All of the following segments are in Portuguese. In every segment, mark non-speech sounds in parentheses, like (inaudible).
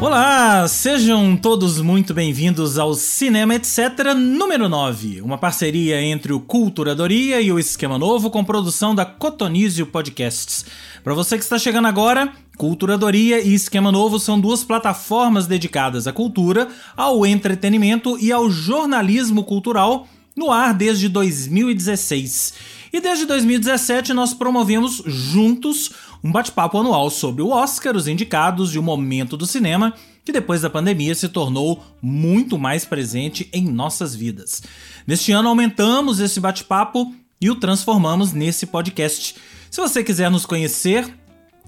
Olá, sejam todos muito bem-vindos ao Cinema Etc. número 9, uma parceria entre o Culturadoria e o Esquema Novo com produção da Cotonizio Podcasts. Para você que está chegando agora, Culturadoria e Esquema Novo são duas plataformas dedicadas à cultura, ao entretenimento e ao jornalismo cultural no ar desde 2016. E desde 2017 nós promovemos juntos um bate-papo anual sobre o Oscar, os indicados e o momento do cinema, que depois da pandemia se tornou muito mais presente em nossas vidas. Neste ano aumentamos esse bate-papo e o transformamos nesse podcast. Se você quiser nos conhecer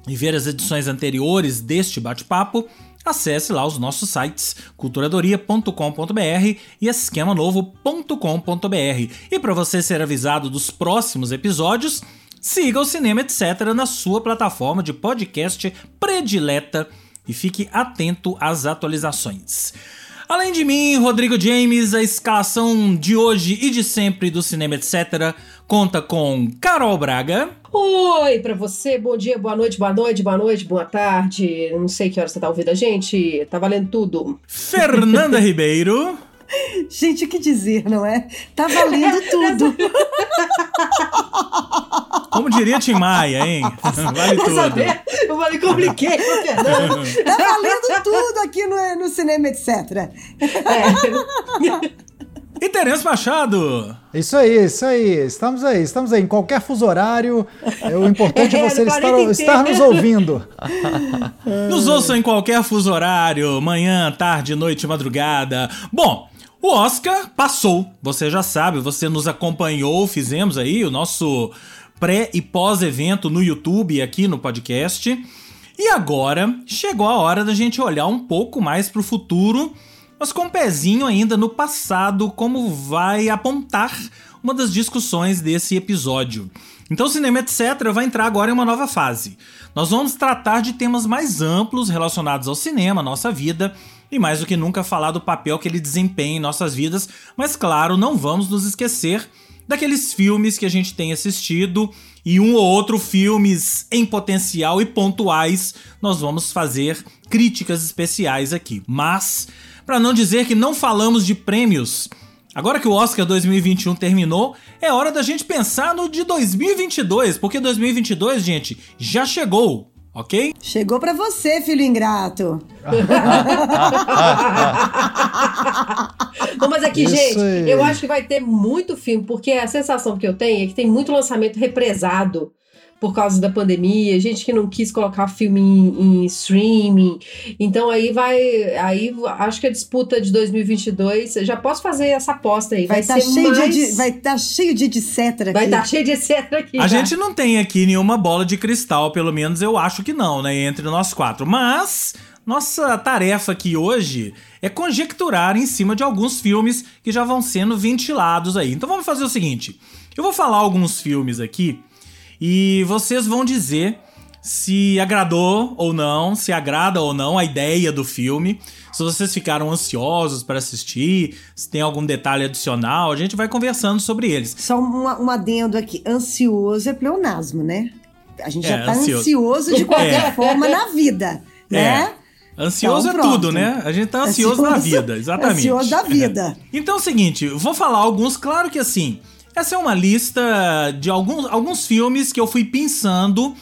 e ver as edições anteriores deste bate-papo, acesse lá os nossos sites culturadoria.com.br e esquemanovo.com.br. E para você ser avisado dos próximos episódios, Siga o Cinema Etc. na sua plataforma de podcast predileta e fique atento às atualizações. Além de mim, Rodrigo James, a escalação de hoje e de sempre do Cinema Etc. conta com Carol Braga. Oi, para você, bom dia, boa noite, boa noite, boa noite, boa tarde. Não sei que hora você tá ouvindo a gente, tá valendo tudo. Fernanda (laughs) Ribeiro. Gente, o que dizer, não é? Tá valendo (laughs) tudo. (laughs) Como diria Tim Maia, hein? (laughs) Vale tudo. Saber? Eu falei, compliquei, Fernando. (laughs) Tá valendo tudo aqui no, no cinema, etc. É. E Terence Machado. Isso aí, isso aí. Estamos aí, estamos aí. Em qualquer fuso horário, é, o importante é, é você estar, estar nos ouvindo. (laughs) Nos ouçam em qualquer fuso horário, manhã, tarde, noite, madrugada. Bom, o Oscar passou, você já sabe, você nos acompanhou, fizemos aí o nosso pré e pós-evento no YouTube e aqui no podcast. E agora chegou a hora da gente olhar um pouco mais para o futuro, mas com um pezinho ainda no passado, como vai apontar uma das discussões desse episódio. Então o Cinema Etc. vai entrar agora em uma nova fase. Nós vamos tratar de temas mais amplos relacionados ao cinema, nossa vida, e mais do que nunca falar do papel que ele desempenha em nossas vidas, mas claro, não vamos nos esquecer daqueles filmes que a gente tem assistido e um ou outro filmes em potencial e pontuais, nós vamos fazer críticas especiais aqui. Mas, para não dizer que não falamos de prêmios, agora que o Oscar 2021 terminou, é hora da gente pensar no de 2022, porque 2022, gente, já chegou ok? Chegou para você, filho ingrato. (laughs) Não, mas aqui, Isso gente, aí. eu acho que vai ter muito filme, porque a sensação que eu tenho é que tem muito lançamento represado por causa da pandemia, gente que não quis colocar filme em, em, streaming. Então aí vai, aí acho que a disputa de 2022, já posso fazer essa aposta aí, vai, vai tá ser cheio mais... de vai estar tá cheio de etc aqui. Vai estar tá cheio de etc aqui. A já. gente não tem aqui nenhuma bola de cristal, pelo menos eu acho que não, né, entre nós quatro. Mas nossa tarefa aqui hoje é conjecturar em cima de alguns filmes que já vão sendo ventilados aí. Então vamos fazer o seguinte: eu vou falar alguns filmes aqui e vocês vão dizer se agradou ou não, se agrada ou não a ideia do filme. Se vocês ficaram ansiosos para assistir, se tem algum detalhe adicional, a gente vai conversando sobre eles. Só um, um adendo aqui: ansioso é pleonasmo, né? A gente é, já tá ansioso, ansioso de qualquer (laughs) é. forma na vida, (laughs) é. né? Ansioso então, é tudo, né? A gente tá ansioso, ansioso na vida, (laughs) exatamente. Ansioso da vida. então é o seguinte, vou falar alguns, claro que assim, essa é uma lista de alguns, alguns filmes que eu fui pensando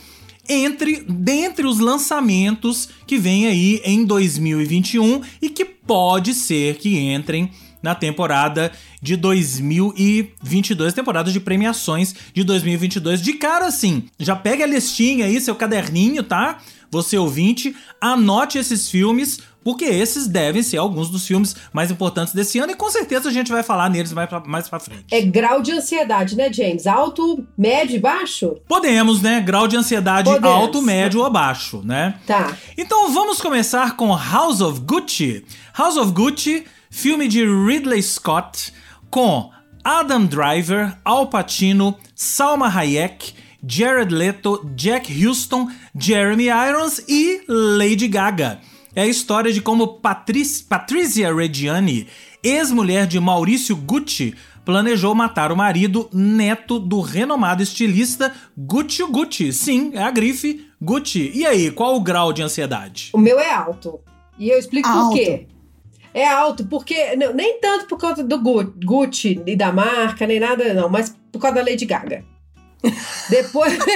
entre dentre os lançamentos que vem aí em 2021 e que pode ser que entrem na temporada de 2022, temporada de premiações de 2022. De cara assim, já pega a listinha aí, seu caderninho, tá? Você ouvinte, anote esses filmes, porque esses devem ser alguns dos filmes mais importantes desse ano e com certeza a gente vai falar neles mais pra, mais pra frente. É grau de ansiedade, né, James? Alto, médio e baixo? Podemos, né? Grau de ansiedade Podemos. alto, médio ou abaixo, né? Tá. Então vamos começar com House of Gucci. House of Gucci, filme de Ridley Scott com Adam Driver, Al Pacino, Salma Hayek, Jared Leto, Jack Houston, Jeremy Irons e Lady Gaga. É a história de como Patric Patricia Reggiani, ex-mulher de Maurício Gucci, planejou matar o marido neto do renomado estilista Gucci Gucci. Sim, é a grife Gucci. E aí, qual o grau de ansiedade? O meu é alto. E eu explico alto. por quê. É alto, porque. Não, nem tanto por causa do Gucci e da marca, nem nada, não, mas por causa da Lady Gaga. Depois. (laughs)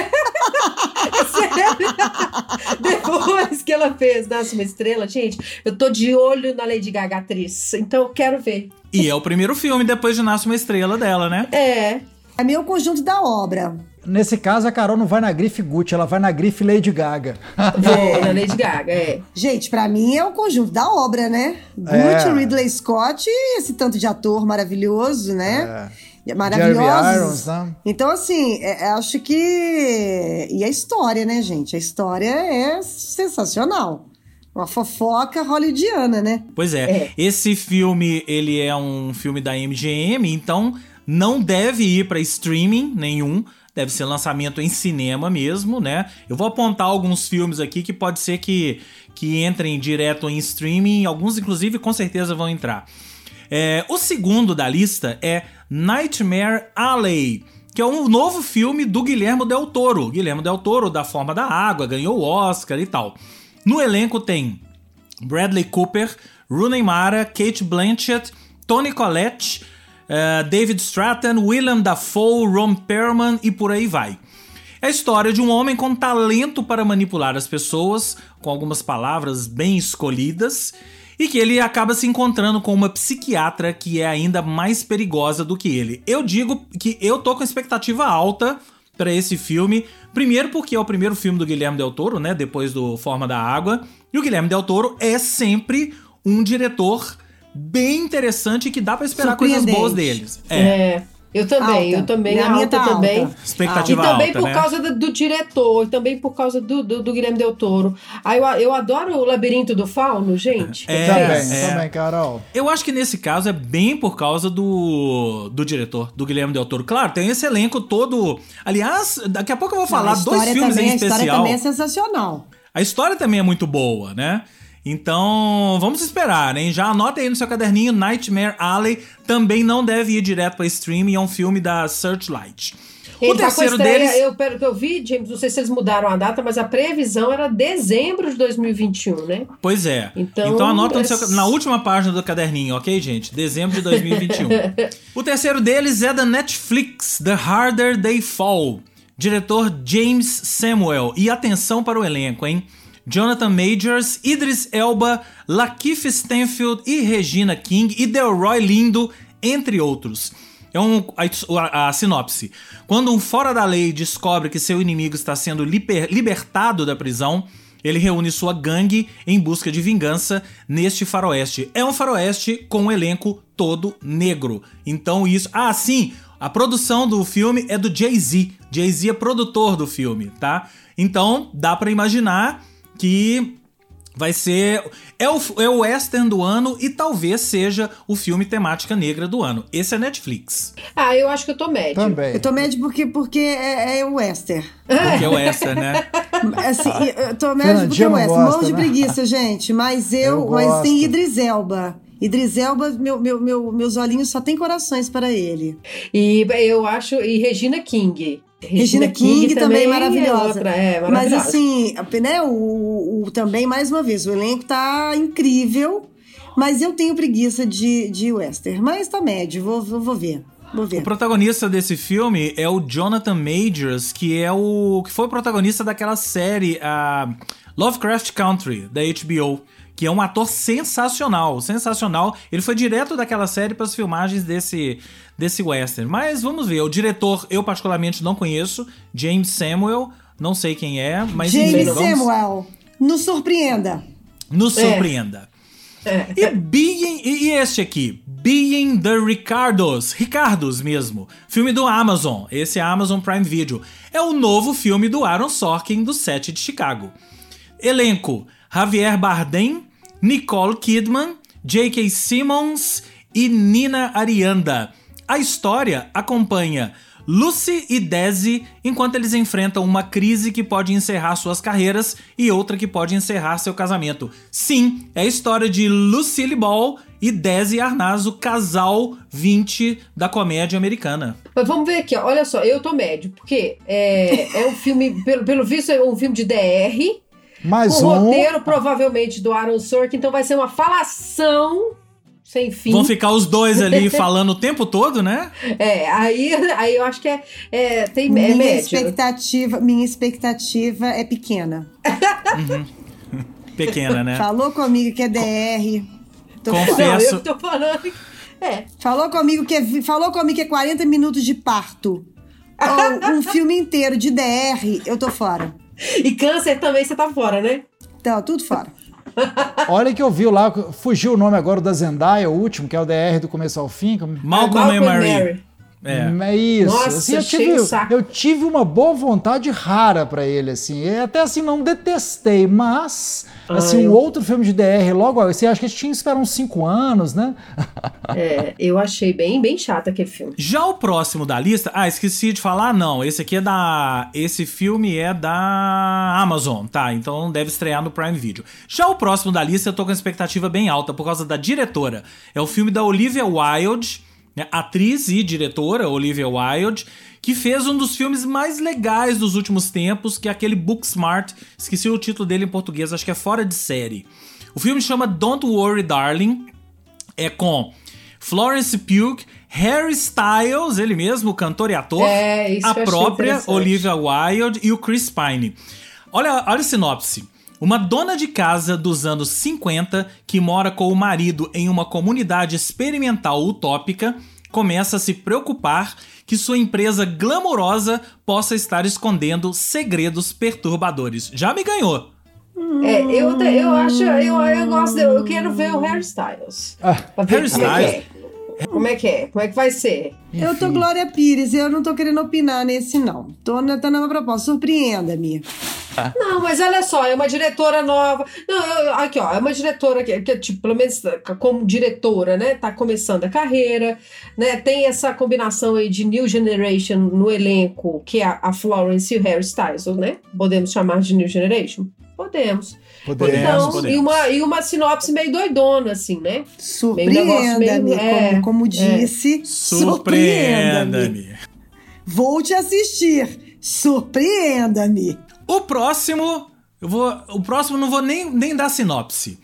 Depois que ela fez Nasce uma Estrela, gente, eu tô de olho na Lady Gaga atriz. Então eu quero ver. E é o primeiro filme depois de Nasce uma Estrela dela, né? É. É meu conjunto da obra. Nesse caso, a Carol não vai na grife Gucci, ela vai na grife Lady Gaga. Vou na Lady Gaga, é. Gente, para mim é o conjunto da obra, né? Gucci, é. Ridley Scott e esse tanto de ator maravilhoso, né? É. Maravilhosos. Irons, né? Então, assim, é, é, acho que. E a história, né, gente? A história é sensacional. Uma fofoca hollywoodiana, né? Pois é. é. Esse filme, ele é um filme da MGM, então não deve ir para streaming nenhum deve ser lançamento em cinema mesmo, né? Eu vou apontar alguns filmes aqui que pode ser que, que entrem direto em streaming, alguns inclusive com certeza vão entrar. É, o segundo da lista é Nightmare Alley, que é um novo filme do Guilherme Del Toro. Guilherme Del Toro, da Forma da Água, ganhou o Oscar e tal. No elenco tem Bradley Cooper, Rooney Mara, Kate Blanchett, Tony Collette, uh, David Stratton, Willem Dafoe, Ron Perlman e por aí vai. É a história de um homem com talento para manipular as pessoas, com algumas palavras bem escolhidas, e que ele acaba se encontrando com uma psiquiatra que é ainda mais perigosa do que ele. Eu digo que eu tô com expectativa alta para esse filme, primeiro porque é o primeiro filme do Guilherme Del Toro, né, depois do Forma da Água, e o Guilherme Del Toro é sempre um diretor bem interessante que dá para esperar coisas boas deles. É. é. Eu também, alta. eu também, a minha tá também. Alta. Expectativa E também alta, por né? causa do, do, diretor, também por causa do, do, do Guilherme Del Toro. Aí eu, eu adoro o Labirinto do Fauno, gente. É, também, é. também, Carol. Eu acho que nesse caso é bem por causa do, do diretor, do Guilherme Del Toro. Claro, tem esse elenco todo. Aliás, daqui a pouco eu vou falar Não, dois filmes também, em especial. A história também é sensacional. A história também é muito boa, né? Então, vamos esperar, hein? Já anota aí no seu caderninho Nightmare Alley. Também não deve ir direto para streaming, é um filme da Searchlight. Ele o tá terceiro estreia, deles. Eu, pelo que eu vi, James, não sei se eles mudaram a data, mas a previsão era dezembro de 2021, né? Pois é. Então, então anota é... seu, na última página do caderninho, ok, gente? Dezembro de 2021. (laughs) o terceiro deles é da Netflix, The Harder They Fall. Diretor James Samuel. E atenção para o elenco, hein? Jonathan Majors, Idris Elba, Lakeith Stanfield e Regina King e Delroy Lindo, entre outros. É um, a, a, sinopse. Quando um fora da lei descobre que seu inimigo está sendo liber, libertado da prisão, ele reúne sua gangue em busca de vingança neste faroeste. É um faroeste com um elenco todo negro. Então isso... Ah, sim! A produção do filme é do Jay-Z. Jay-Z é produtor do filme, tá? Então dá para imaginar que vai ser. É o, é o western do ano e talvez seja o filme temática negra do ano. Esse é Netflix. Ah, eu acho que eu tô médio. Também. Eu tô médio porque, porque é, é o western. Porque é o western, né? (laughs) Assim, eu tô médio porque é o western. Morro de né? preguiça, gente. Mas eu. eu mas tem Idris Elba. Idris Elba, meu, meu, meu, meus olhinhos só tem corações para ele. E eu acho. E Regina King. Regina, King, King, também, é maravilhosa. É outra, é, maravilhosa. Mas assim, né, o, o, também, mais uma vez, o elenco tá incrível, mas eu tenho preguiça de, de western. Mas tá médio, vou, vou, vou ver. O protagonista desse filme é o Jonathan Majors, que é o que foi o protagonista daquela série a Lovecraft Country da HBO que é um ator sensacional, sensacional. Ele foi direto daquela série para as filmagens desse, desse western. Mas vamos ver, o diretor eu particularmente não conheço, James Samuel, não sei quem é, mas James enfim, vamos... Samuel, nos surpreenda. Nos surpreenda. É. E Being, e este aqui, Being the Ricardos, Ricardos mesmo, filme do Amazon, esse é Amazon Prime Video, é o novo filme do Aaron Sorkin do set de Chicago. Elenco: Javier Bardem, Nicole Kidman, J.K. Simmons e Nina Arianda. A história acompanha Lucy e Desi enquanto eles enfrentam uma crise que pode encerrar suas carreiras e outra que pode encerrar seu casamento. Sim, é a história de Lucille Ball e Desi Arnaz, o casal 20 da comédia americana. Mas vamos ver aqui, olha só, eu tô médio, porque é, é um filme, pelo, pelo visto, é um filme de DR Mais o um. roteiro provavelmente do Aaron Sorkin, então vai ser uma falação sem fim. Vão ficar os dois ali (laughs) falando o tempo todo, né? É, aí, (laughs) aí eu acho que é, é tem minha é médio. expectativa, minha expectativa é pequena. Uhum. (laughs) Pequena, né? Falou comigo que é DR. Tô Confesso. Não, eu tô falando. É. Falou comigo que é, falou comigo que é 40 minutos de parto. Ou um filme inteiro de DR, eu tô fora. E câncer também você tá fora, né? Então, tudo fora. Olha que eu vi lá, fugiu o nome agora da Zendaya, o último, que é o DR do começo ao fim. Malcolm, Malcolm Mary. Mary. É. é isso. Nossa, assim, eu, tive, eu tive uma boa vontade rara para ele, assim. E até assim, não detestei, mas assim, Ai, um eu... outro filme de DR logo, assim, acho que a gente tinha que esperar uns 5 anos, né? (laughs) é, eu achei bem, bem chato aquele filme. Já o próximo da lista, ah, esqueci de falar, não, esse aqui é da, esse filme é da Amazon, tá? Então deve estrear no Prime Video. Já o próximo da lista eu tô com expectativa bem alta por causa da diretora. É o filme da Olivia Wilde, atriz e diretora Olivia Wilde, que fez um dos filmes mais legais dos últimos tempos, que é aquele Booksmart. Esqueci o título dele em português, acho que é fora de série. O filme chama Don't Worry Darling, é com Florence Pugh, Harry Styles, ele mesmo, cantor e ator, é, a própria Olivia Wilde e o Chris Pine. Olha, olha a sinopse. Uma dona de casa dos anos 50 que mora com o marido em uma comunidade experimental utópica começa a se preocupar que sua empresa glamourosa possa estar escondendo segredos perturbadores. Já me ganhou. É, eu, eu acho, eu, eu gosto, eu quero ver o Harry Styles. Ah, Harry Styles. Como é que é? Como é que vai ser? Enfim. Eu tô Glória Pires, eu não tô querendo opinar nesse, não. Tô na, tô na proposta, surpreenda-me. Ah. Não, mas olha só, é uma diretora nova. Não, eu, aqui, ó, é uma diretora que, que, tipo, pelo menos como diretora, né? Tá começando a carreira, né? Tem essa combinação aí de New Generation no elenco, que é a Florence e o Harry Styles, né? Podemos chamar de New Generation? Podemos. Podemos, então, podemos. E, uma, e uma sinopse meio doidona, assim, né? Surpreenda-me, é, como, como disse. É. Surpreenda-me. Vou te assistir. Surpreenda-me. O próximo, eu vou, o próximo não vou nem, nem dar sinopse.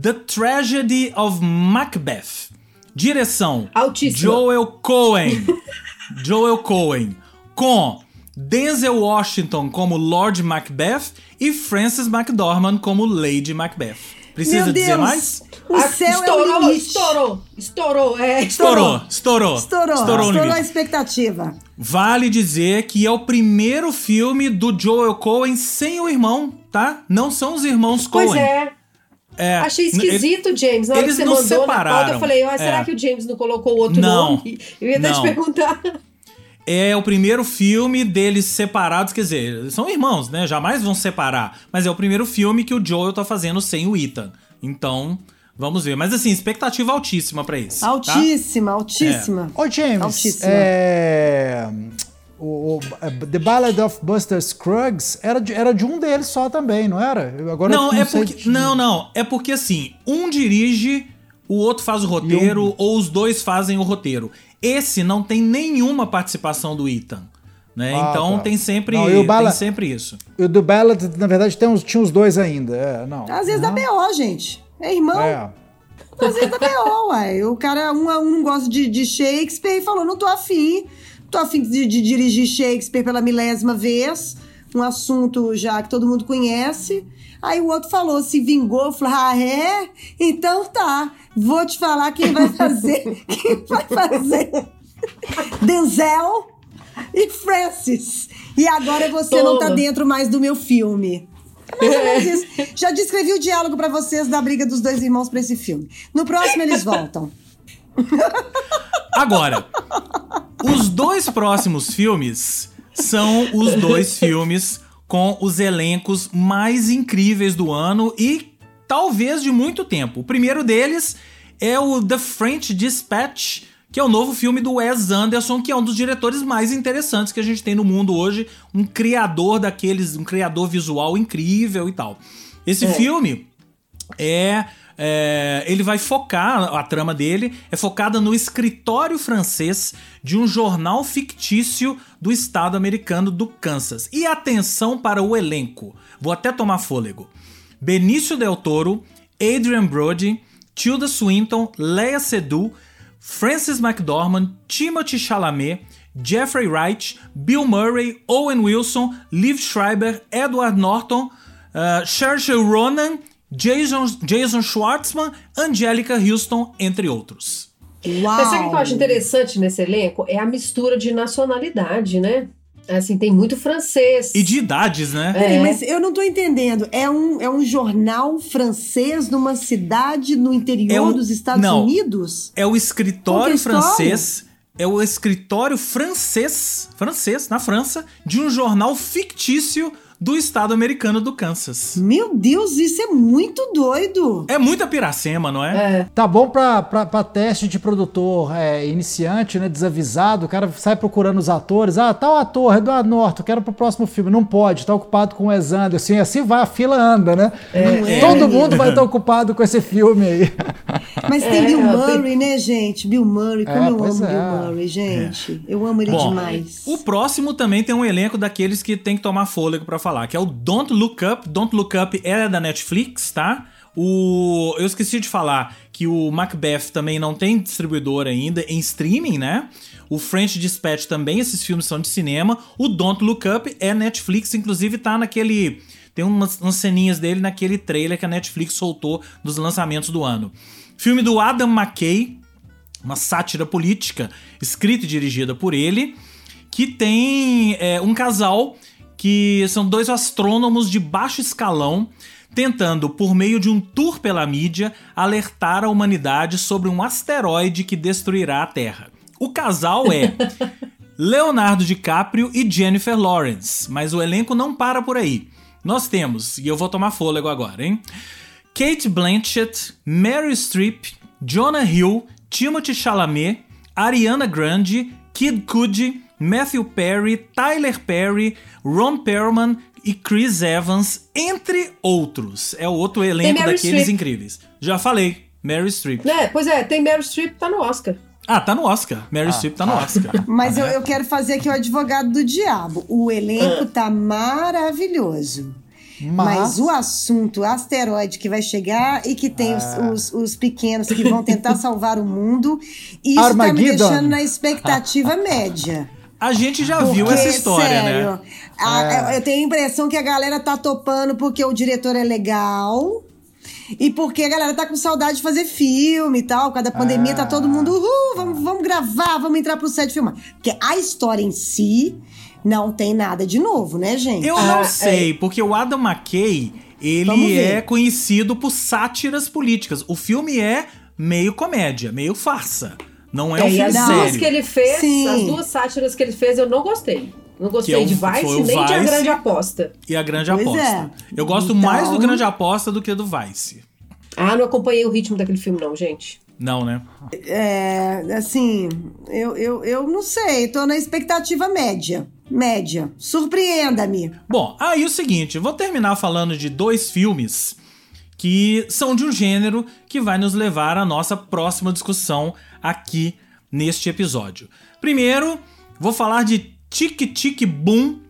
The Tragedy of Macbeth. Direção: Altíssima. Joel Cohen. (laughs) Joel Cohen. Com Denzel Washington como Lord Macbeth e Frances McDormand como Lady Macbeth. Precisa dizer mais? O ah, céu estourou, é o limite. Estourou, estourou, é. Estourou, estourou. Estourou, estourou, estourou a expectativa. Vale dizer que é o primeiro filme do Joel Cohen sem o irmão, tá? Não são os irmãos Cohen. Pois é. É, Achei esquisito, ele, James. Na hora eles que você não mandou separaram. na pauta, eu falei, ah, será é. que o James não colocou outro não, nome? Eu ia até te perguntar. É o primeiro filme deles separados, quer dizer, são irmãos, né? Jamais vão separar. Mas é o primeiro filme que o Joel tá fazendo sem o Ethan. Então, vamos ver. Mas assim, expectativa altíssima para isso. Tá? Altíssima, tá? altíssima. É. Ô, James, altíssima. É... O, o, The Ballad of Buster Scruggs era de, era de um deles só também, não era? Agora não, não é porque. Não, não. É porque assim, um dirige, o outro faz o roteiro, um... ou os dois fazem o roteiro. Esse não tem nenhuma participação do Ethan. Né? Ah, então tá. tem sempre não, tem sempre isso. O do Ballad, na verdade, tem uns, tinha os dois ainda. É, não. Às vezes dá BO, gente. É irmão. É. Às vezes dá BO, uai. O cara, um, um não gosta de, de Shakespeare e falou: não tô afim. Tô afim de, de dirigir Shakespeare pela milésima vez. Um assunto já que todo mundo conhece. Aí o outro falou, se vingou, falou: ah, é? Então tá. Vou te falar quem vai fazer. (laughs) quem vai fazer. Denzel e Francis. E agora você Toma. não tá dentro mais do meu filme. (laughs) É Já descrevi o diálogo para vocês da briga dos dois irmãos para esse filme. No próximo eles voltam. Agora, os dois próximos filmes são os dois (laughs) filmes com os elencos mais incríveis do ano e talvez de muito tempo. O primeiro deles é o The French Dispatch, que é o novo filme do Wes Anderson, que é um dos diretores mais interessantes que a gente tem no mundo hoje, um criador daqueles, um criador visual incrível e tal. Esse é. filme é é, ele vai focar, a trama dele é focada no escritório francês de um jornal fictício do estado americano do Kansas. E atenção para o elenco, vou até tomar fôlego. Benício Del Toro, Adrian Brody, Tilda Swinton, Leia Seydoux, Francis McDormand, Timothy Chalamet, Jeffrey Wright, Bill Murray, Owen Wilson, Liv Schreiber, Edward Norton, uh, Saoirse Ronan, Jason, Jason Schwartzman, Angelica Houston, entre outros. Uau. Mas sabe o que eu acho interessante nesse elenco? É a mistura de nacionalidade, né? Assim, tem muito francês. E de idades, né? É. Mas eu não tô entendendo. É um, é um jornal francês numa cidade no interior é um, dos Estados não, Unidos? É o escritório francês. É o escritório francês, francês, na França, de um jornal fictício do estado americano do Kansas. Meu Deus, isso é muito doido. É muita piracema, não é? é. Tá bom pra, pra, pra teste de produtor é, iniciante, né? Desavisado. O cara sai procurando os atores. Ah, tal ator, Eduardo Norton, quero pro próximo filme. Não pode, tá ocupado com o Wes Anderson. Assim vai, a fila anda, né? É, Todo é. mundo vai estar ocupado com esse filme aí. (laughs) Mas tem é, Bill Murray, né, gente? Bill Murray, como eu amo Bill Murray, gente. Eu amo ele Bom, demais. O próximo também tem um elenco daqueles que tem que tomar fôlego pra falar, que é o Don't Look Up. Don't Look Up é da Netflix, tá? O, eu esqueci de falar que o Macbeth também não tem distribuidor ainda em streaming, né? O French Dispatch também, esses filmes são de cinema. O Don't Look Up é Netflix, inclusive tá naquele. Tem umas, umas ceninhas dele naquele trailer que a Netflix soltou dos lançamentos do ano. Filme do Adam McKay, uma sátira política, escrita e dirigida por ele, que tem é, um casal que são dois astrônomos de baixo escalão tentando, por meio de um tour pela mídia, alertar a humanidade sobre um asteroide que destruirá a Terra. O casal é (laughs) Leonardo DiCaprio e Jennifer Lawrence, mas o elenco não para por aí. Nós temos, e eu vou tomar fôlego agora, hein? Kate Blanchett, Mary Streep, Jonah Hill, Timothy Chalamet, Ariana Grande, Kid Cudi, Matthew Perry, Tyler Perry, Ron Perlman e Chris Evans, entre outros. É o outro elenco daqueles Streep. incríveis. Já falei, Mary Streep. É, pois é, tem Mary Streep, tá no Oscar. Ah, tá no Oscar. Mary ah, Streep tá no ah. Oscar. (laughs) Mas eu, eu, quero fazer aqui o advogado do diabo. O elenco ah. tá maravilhoso. Mas... Mas... o assunto asteroide que vai chegar e que tem os, ah. os, os, pequenos que vão tentar (laughs) salvar o mundo, isso Armageddon. tá me deixando na expectativa (laughs) média. A gente já porque, viu essa história, né? sério, né? A, é. Eu tenho a impressão que a galera tá topando porque o diretor é legal. E porque a galera tá com saudade de fazer filme e tal. Cada pandemia tá todo mundo, uhul, vamos, vamos gravar, vamos entrar pro set filmar. Porque a história em si não tem nada de novo, né, gente? Eu não ah, sei, é... porque o Adam McKay, ele é conhecido por sátiras políticas. O filme é meio comédia, meio farsa. Não é, é um filme sério. As duas que ele fez, Sim. as duas sátiras que ele fez, eu não gostei. Não gostei é o, de Vice nem Vice de A Grande Aposta. E A Grande pois Aposta. É. Eu gosto então... mais do Grande Aposta do que do Vice. Ah, não acompanhei o ritmo daquele filme, não, gente. Não, né? É, assim, eu, eu, eu não sei, tô na expectativa média. Média. Surpreenda-me. Bom, aí o seguinte, vou terminar falando de dois filmes que são de um gênero que vai nos levar à nossa próxima discussão aqui neste episódio. Primeiro, vou falar de Tic Tic Boom,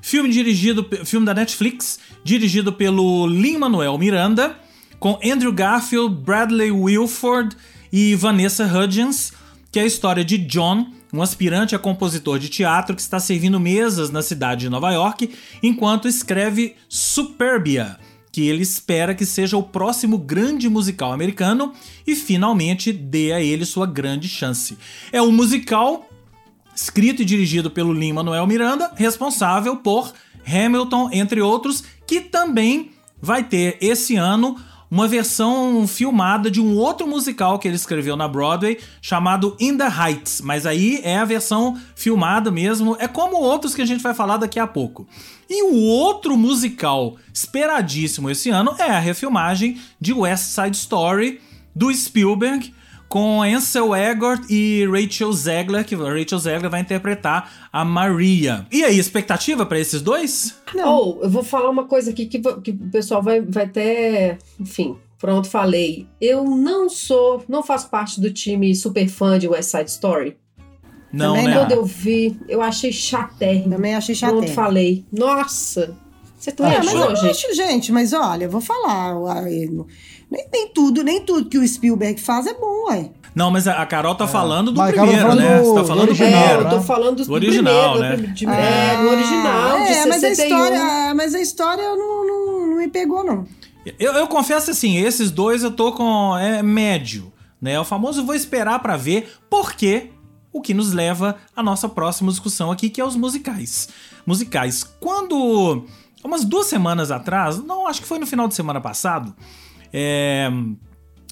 filme dirigido, filme da Netflix, dirigido pelo Lin-Manuel Miranda, com Andrew Garfield, Bradley Wilford e Vanessa Hudgens, que é a história de John, um aspirante a compositor de teatro que está servindo mesas na cidade de Nova York enquanto escreve Superbia, que ele espera que seja o próximo grande musical americano e finalmente dê a ele sua grande chance. É um musical escrito e dirigido pelo Lin-Manuel Miranda, responsável por Hamilton, entre outros, que também vai ter esse ano uma versão filmada de um outro musical que ele escreveu na Broadway chamado In the Heights, mas aí é a versão filmada mesmo, é como outros que a gente vai falar daqui a pouco. E o outro musical esperadíssimo esse ano é a refilmagem de West Side Story do Spielberg, com Ansel Elgort e Rachel Zegler, que a Rachel Zegler vai interpretar a Maria. E aí, expectativa para esses dois? Não, oh, eu vou falar uma coisa aqui que, que o pessoal vai, vai até, enfim, Pronto, falei. Eu não sou, não faço parte do time super fã de West Side Story. Não, Também né? quando eu vi, eu achei chatérrimo. Também achei chatérrimo. Pronto, falei. Nossa, você também é, achou, mas eu gente? Acho, gente, mas olha, eu vou falar. Nem, nem, tudo, nem tudo que o Spielberg faz é bom, ué. Não, mas a Carol tá é. falando do mas primeiro, falando né? Do, Você tá falando do, original, é, eu tô falando do, do original, primeiro, né? De, é, do original, é, de mas 61. a história, mas a história não, não, não me pegou, não. Eu, eu confesso assim, esses dois eu tô com é, médio, né? O famoso vou esperar para ver, porque o que nos leva à nossa próxima discussão aqui, que é os musicais. Musicais. Quando, umas duas semanas atrás, não, acho que foi no final de semana passado, é,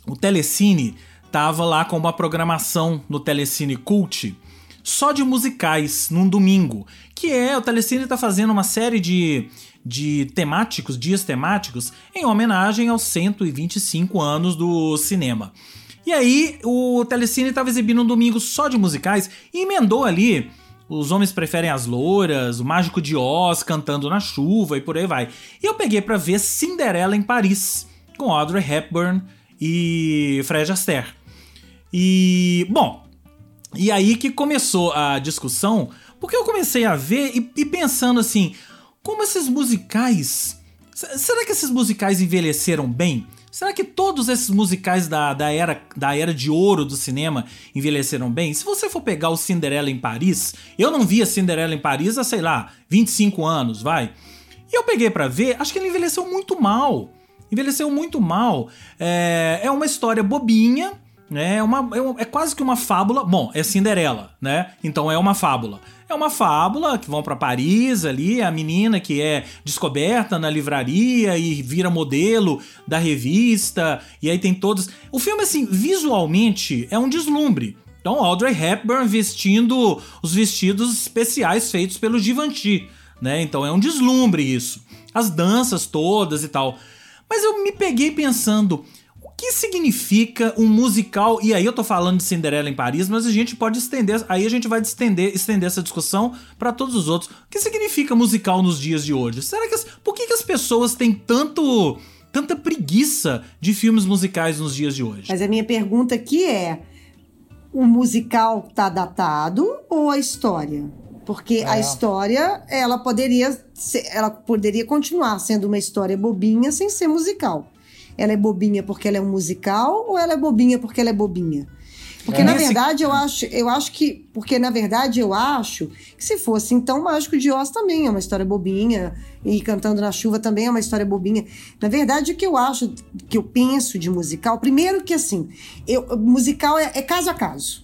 o Telecine tava lá com uma programação no Telecine Cult só de musicais num domingo, que é o Telecine tá fazendo uma série de de temáticos, dias temáticos, em homenagem aos 125 anos do cinema. E aí, o Telecine estava exibindo um domingo só de musicais e emendou ali Os Homens Preferem as Louras, O Mágico de Oz cantando na chuva e por aí vai. E eu peguei para ver Cinderela em Paris, com Audrey Hepburn e Fred Astaire. E, bom, e aí que começou a discussão, porque eu comecei a ver e, e pensando assim, como esses musicais. Será que esses musicais envelheceram bem? Será que todos esses musicais da, da, era, da era de ouro do cinema envelheceram bem? Se você for pegar o Cinderela em Paris, eu não via Cinderela em Paris há, sei lá, 25 anos, vai. E eu peguei para ver, acho que ele envelheceu muito mal. Envelheceu muito mal. É, é uma história bobinha, né? É, uma, é, é quase que uma fábula. Bom, é Cinderela, né? Então é uma fábula. É uma fábula que vão para Paris ali, a menina que é descoberta na livraria e vira modelo da revista, e aí tem todos. O filme, assim, visualmente é um deslumbre. Então, Audrey Hepburn vestindo os vestidos especiais feitos pelo Givenchy, né? Então é um deslumbre isso. As danças todas e tal. Mas eu me peguei pensando, que significa um musical? E aí eu tô falando de Cinderela em Paris, mas a gente pode estender, aí a gente vai estender, estender essa discussão para todos os outros. O que significa musical nos dias de hoje? Será que as, por que, que as pessoas têm tanto tanta preguiça de filmes musicais nos dias de hoje? Mas a minha pergunta aqui é: o musical tá datado ou a história? Porque é. a história, ela poderia ser, ela poderia continuar sendo uma história bobinha sem ser musical ela é bobinha porque ela é um musical ou ela é bobinha porque ela é bobinha? Porque é, na verdade eu acho, eu acho que, porque na verdade eu acho que se fosse então Mágico de Oz também é uma história bobinha e Cantando na Chuva também é uma história bobinha. Na verdade o que eu acho, que eu penso de musical, primeiro que assim, eu musical é, é caso a caso.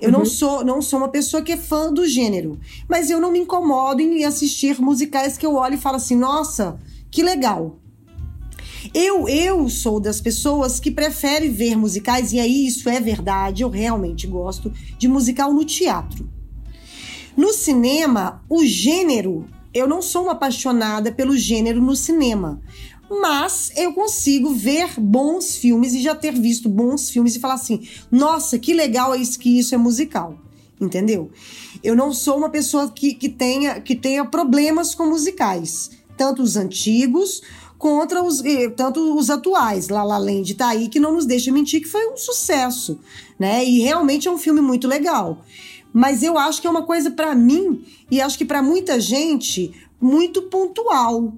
Eu uhum. não sou não sou uma pessoa que é fã do gênero, mas eu não me incomodo em assistir musicais que eu olho e falo assim, nossa, que legal. Eu, eu sou das pessoas que prefere ver musicais, e aí isso é verdade, eu realmente gosto de musical no teatro. No cinema, o gênero, eu não sou uma apaixonada pelo gênero no cinema, mas eu consigo ver bons filmes e já ter visto bons filmes e falar assim: nossa, que legal é isso que isso é musical. Entendeu? Eu não sou uma pessoa que, que, tenha, que tenha problemas com musicais, tanto os antigos contra os tanto os atuais. La La Land tá aí que não nos deixa mentir que foi um sucesso, né? E realmente é um filme muito legal. Mas eu acho que é uma coisa para mim e acho que para muita gente muito pontual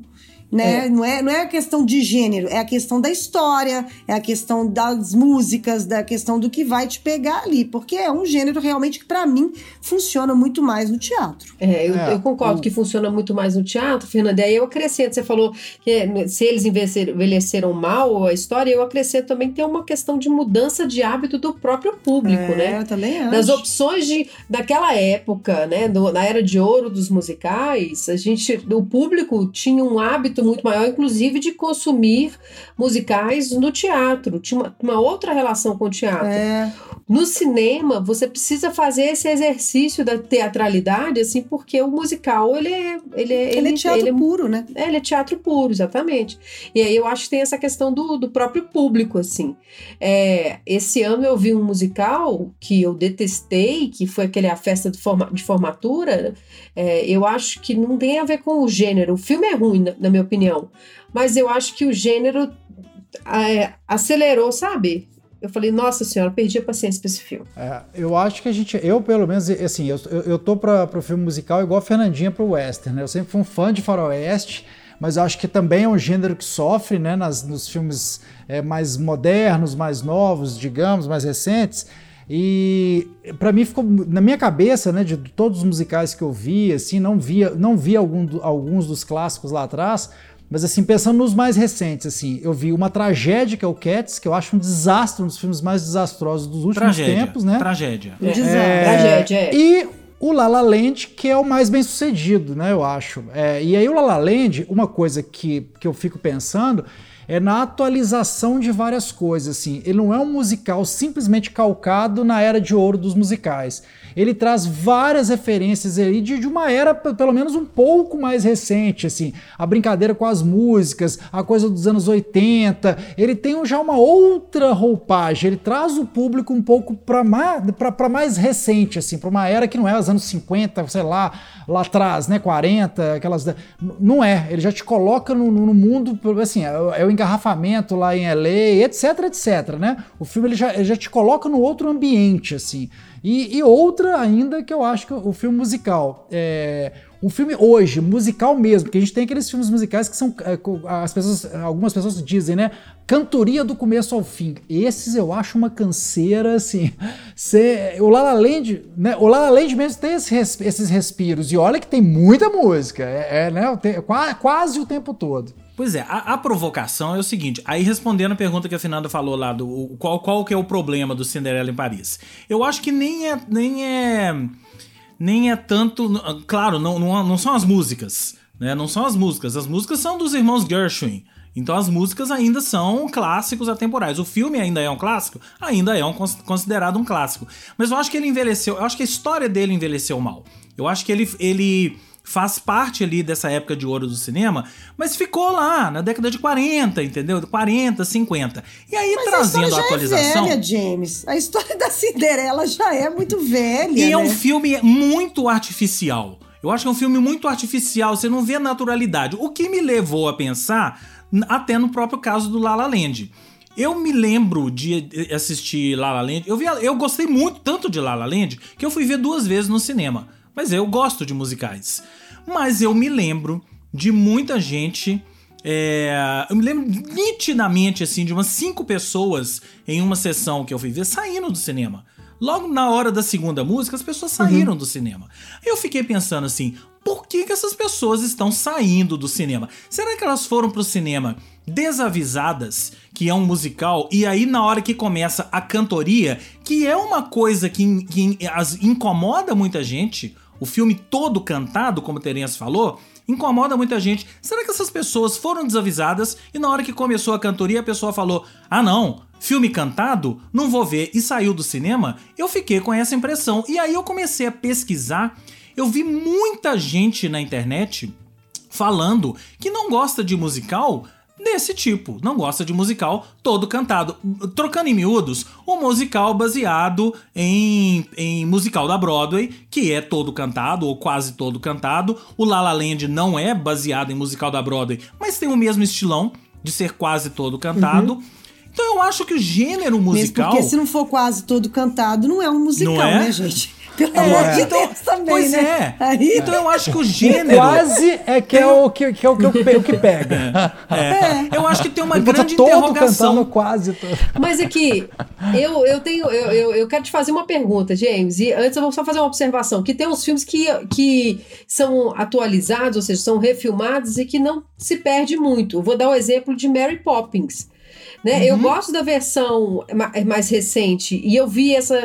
né? É. Não, é, não é a questão de gênero, é a questão da história, é a questão das músicas, da questão do que vai te pegar ali, porque é um gênero realmente que para mim funciona muito mais no teatro. É, eu, é. eu concordo que funciona muito mais no teatro, Fernanda. E aí eu acrescento, você falou que né, se eles envelheceram mal a história, eu acrescento também que tem uma questão de mudança de hábito do próprio público, é, né? Eu também acho. Das opções de daquela época, né, do, na era de ouro dos musicais, a gente, o público tinha um hábito muito maior, inclusive, de consumir musicais no teatro. Tinha uma, uma outra relação com o teatro. É. No cinema, você precisa fazer esse exercício da teatralidade, assim, porque o musical, ele é... Ele é, ele, ele é teatro ele é, puro, né? É, ele é teatro puro, exatamente. E aí eu acho que tem essa questão do, do próprio público, assim. É, esse ano eu vi um musical que eu detestei, que foi aquele A Festa de, forma, de Formatura. É, eu acho que não tem a ver com o gênero. O filme é ruim, na, na minha opinião. Mas eu acho que o gênero é, acelerou, sabe? Eu falei, nossa senhora, perdi a paciência pra esse filme. É, eu acho que a gente, eu pelo menos, assim, eu, eu, tô pra, pro filme musical igual a Fernandinha pro western, né? Eu sempre fui um fã de faroeste, mas eu acho que também é um gênero que sofre, né, nas, nos filmes é, mais modernos, mais novos, digamos, mais recentes. E para mim ficou na minha cabeça, né, de todos os musicais que eu vi, assim, não via, não vi algum, alguns dos clássicos lá atrás, mas assim, pensando nos mais recentes, assim, eu vi uma tragédia que é o Cats, que eu acho um desastre, um dos filmes mais desastrosos dos últimos tragédia, tempos, né? Tragédia. É, é, tragédia, é. E o La La Land, que é o mais bem sucedido, né, eu acho. É, e aí o La La Land, uma coisa que, que eu fico pensando é na atualização de várias coisas, assim. Ele não é um musical simplesmente calcado na era de ouro dos musicais ele traz várias referências aí de, de uma era pelo menos um pouco mais recente, assim, a brincadeira com as músicas, a coisa dos anos 80, ele tem já uma outra roupagem, ele traz o público um pouco para mais, recente, assim, para uma era que não é os anos 50, sei lá, lá atrás, né, 40, aquelas... Não é, ele já te coloca no, no mundo, assim, é, é, o engarrafamento lá em LA, etc, etc, né? O filme ele já, ele já te coloca no outro ambiente, assim. E, e, outra ainda que eu acho que o filme musical. É, um filme hoje, musical mesmo, porque a gente tem aqueles filmes musicais que são. É, as pessoas, algumas pessoas dizem, né? Cantoria do começo ao fim. Esses eu acho uma canseira, assim. (laughs) Cê, o La La Land, né? O La La Land mesmo tem esses, respiros. E olha que tem muita música. É, é né? Tem, quase o tempo todo. Pois é, a, a, provocação é o seguinte, aí respondendo a pergunta que a Fernanda falou lá, do qual, qual que é o problema do Cinderela em Paris. Eu acho que nem é, nem é, nem é tanto, claro, não, não, não são as músicas, né, não são as músicas, as músicas são dos irmãos Gershwin, então as músicas ainda são clássicos atemporais. O filme ainda é um clássico? Ainda é um, considerado um clássico. Mas eu acho que ele envelheceu, eu acho que a história dele envelheceu mal. Eu acho que ele, ele faz parte ali dessa época de ouro do cinema, mas ficou lá na década de 40, entendeu? 40, 50. E aí mas trazendo a, a atualização. É velha, James. A história da Cinderela já é muito velha. E né? é um filme muito artificial. Eu acho que é um filme muito artificial, você não vê naturalidade. O que me levou a pensar, até no próprio caso do La La Land. Eu me lembro de assistir La La Land. Eu, vi, eu gostei muito tanto de La La Land que eu fui ver duas vezes no cinema. Mas eu gosto de musicais. Mas eu me lembro de muita gente. É, eu me lembro nitidamente assim de umas cinco pessoas em uma sessão que eu fui ver saindo do cinema. Logo na hora da segunda música, as pessoas saíram uhum. do cinema. Eu fiquei pensando assim: por que, que essas pessoas estão saindo do cinema? Será que elas foram pro cinema desavisadas que é um musical e aí na hora que começa a cantoria, que é uma coisa que, que as incomoda muita gente, o filme todo cantado, como Terence falou, incomoda muita gente. Será que essas pessoas foram desavisadas e na hora que começou a cantoria a pessoa falou: "Ah, não, filme cantado, não vou ver" e saiu do cinema? Eu fiquei com essa impressão. E aí eu comecei a pesquisar, eu vi muita gente na internet falando que não gosta de musical desse tipo, não gosta de musical todo cantado. Trocando em miúdos, um musical baseado em, em musical da Broadway, que é todo cantado, ou quase todo cantado. O La La Land não é baseado em musical da Broadway, mas tem o mesmo estilão de ser quase todo cantado. Uhum. Então eu acho que o gênero musical. Mesmo porque se não for quase todo cantado, não é um musical, é? né, gente? Pelo é, amor de Deus também, pois né? é. Aí, então eu acho que o (laughs) gênero... Quase é que é o que, que, é o, que, o que pega. É. é. Eu acho que tem uma grande todo interrogação. Cantando quase todo. Mas aqui, eu, eu tenho... Eu, eu, eu, quero te fazer uma pergunta, James. E antes eu vou só fazer uma observação. Que tem uns filmes que, que são atualizados, ou seja, são refilmados e que não se perde muito. Eu vou dar o um exemplo de Mary Poppins. Né? Uhum. Eu gosto da versão mais recente e eu vi essa,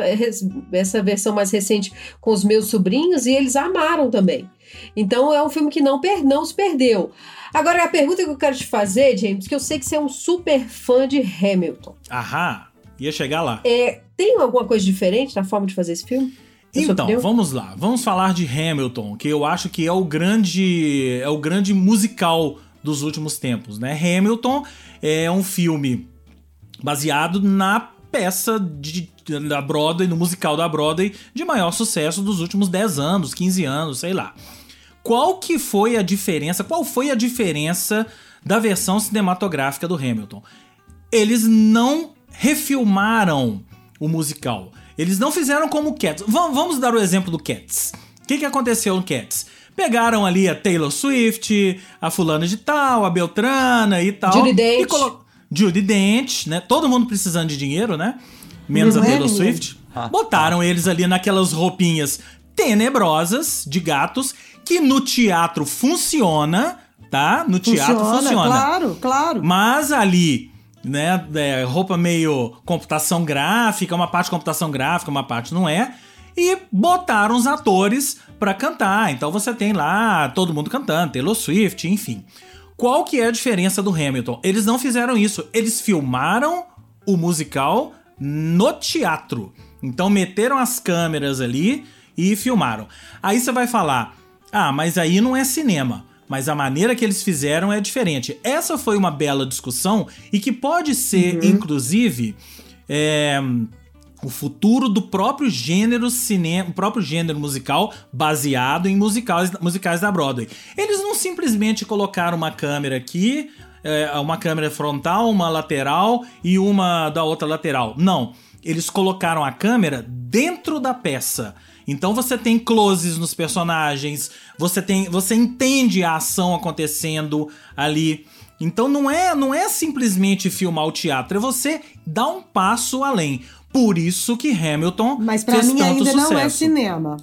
essa versão mais recente com os meus sobrinhos e eles amaram também. Então é um filme que não, per, não se perdeu. Agora, a pergunta que eu quero te fazer, James, que eu sei que você é um super fã de Hamilton. Aham, ia chegar lá. É, tem alguma coisa diferente na forma de fazer esse filme? Então, vamos lá. Vamos falar de Hamilton, que eu acho que é o grande é o grande musical dos últimos tempos, né? Hamilton é um filme baseado na peça de, da Broadway, no musical da Broadway de maior sucesso dos últimos 10 anos, 15 anos, sei lá. Qual que foi a diferença? Qual foi a diferença da versão cinematográfica do Hamilton? eles não refilmaram o musical. Eles não fizeram como Cats. V vamos dar o exemplo do Cats. O que, que aconteceu no Cats? Pegaram ali a Taylor Swift, a fulana de tal, a Beltrana e tal. Judy Dent. Colo... Judy Dent, né? Todo mundo precisando de dinheiro, né? Menos não a Taylor é, Swift. Ah, Botaram tá. eles ali naquelas roupinhas tenebrosas de gatos que no teatro funciona, tá? No teatro funciona. funciona. Claro, claro. Mas ali né? É, roupa meio computação gráfica, uma parte computação gráfica, uma parte não é. E botaram os atores para cantar. Então você tem lá todo mundo cantando, Taylor Swift, enfim. Qual que é a diferença do Hamilton? Eles não fizeram isso. Eles filmaram o musical no teatro. Então meteram as câmeras ali e filmaram. Aí você vai falar: "Ah, mas aí não é cinema" mas a maneira que eles fizeram é diferente. Essa foi uma bela discussão e que pode ser, uhum. inclusive, é, o futuro do próprio gênero cinema, próprio gênero musical baseado em musicais, musicais da Broadway. Eles não simplesmente colocaram uma câmera aqui, é, uma câmera frontal, uma lateral e uma da outra lateral. Não. Eles colocaram a câmera dentro da peça. Então você tem closes nos personagens, você tem, você entende a ação acontecendo ali. Então não é, não é simplesmente filmar o teatro, é você dar um passo além. Por isso que Hamilton Mas para mim ainda sucesso. não é cinema.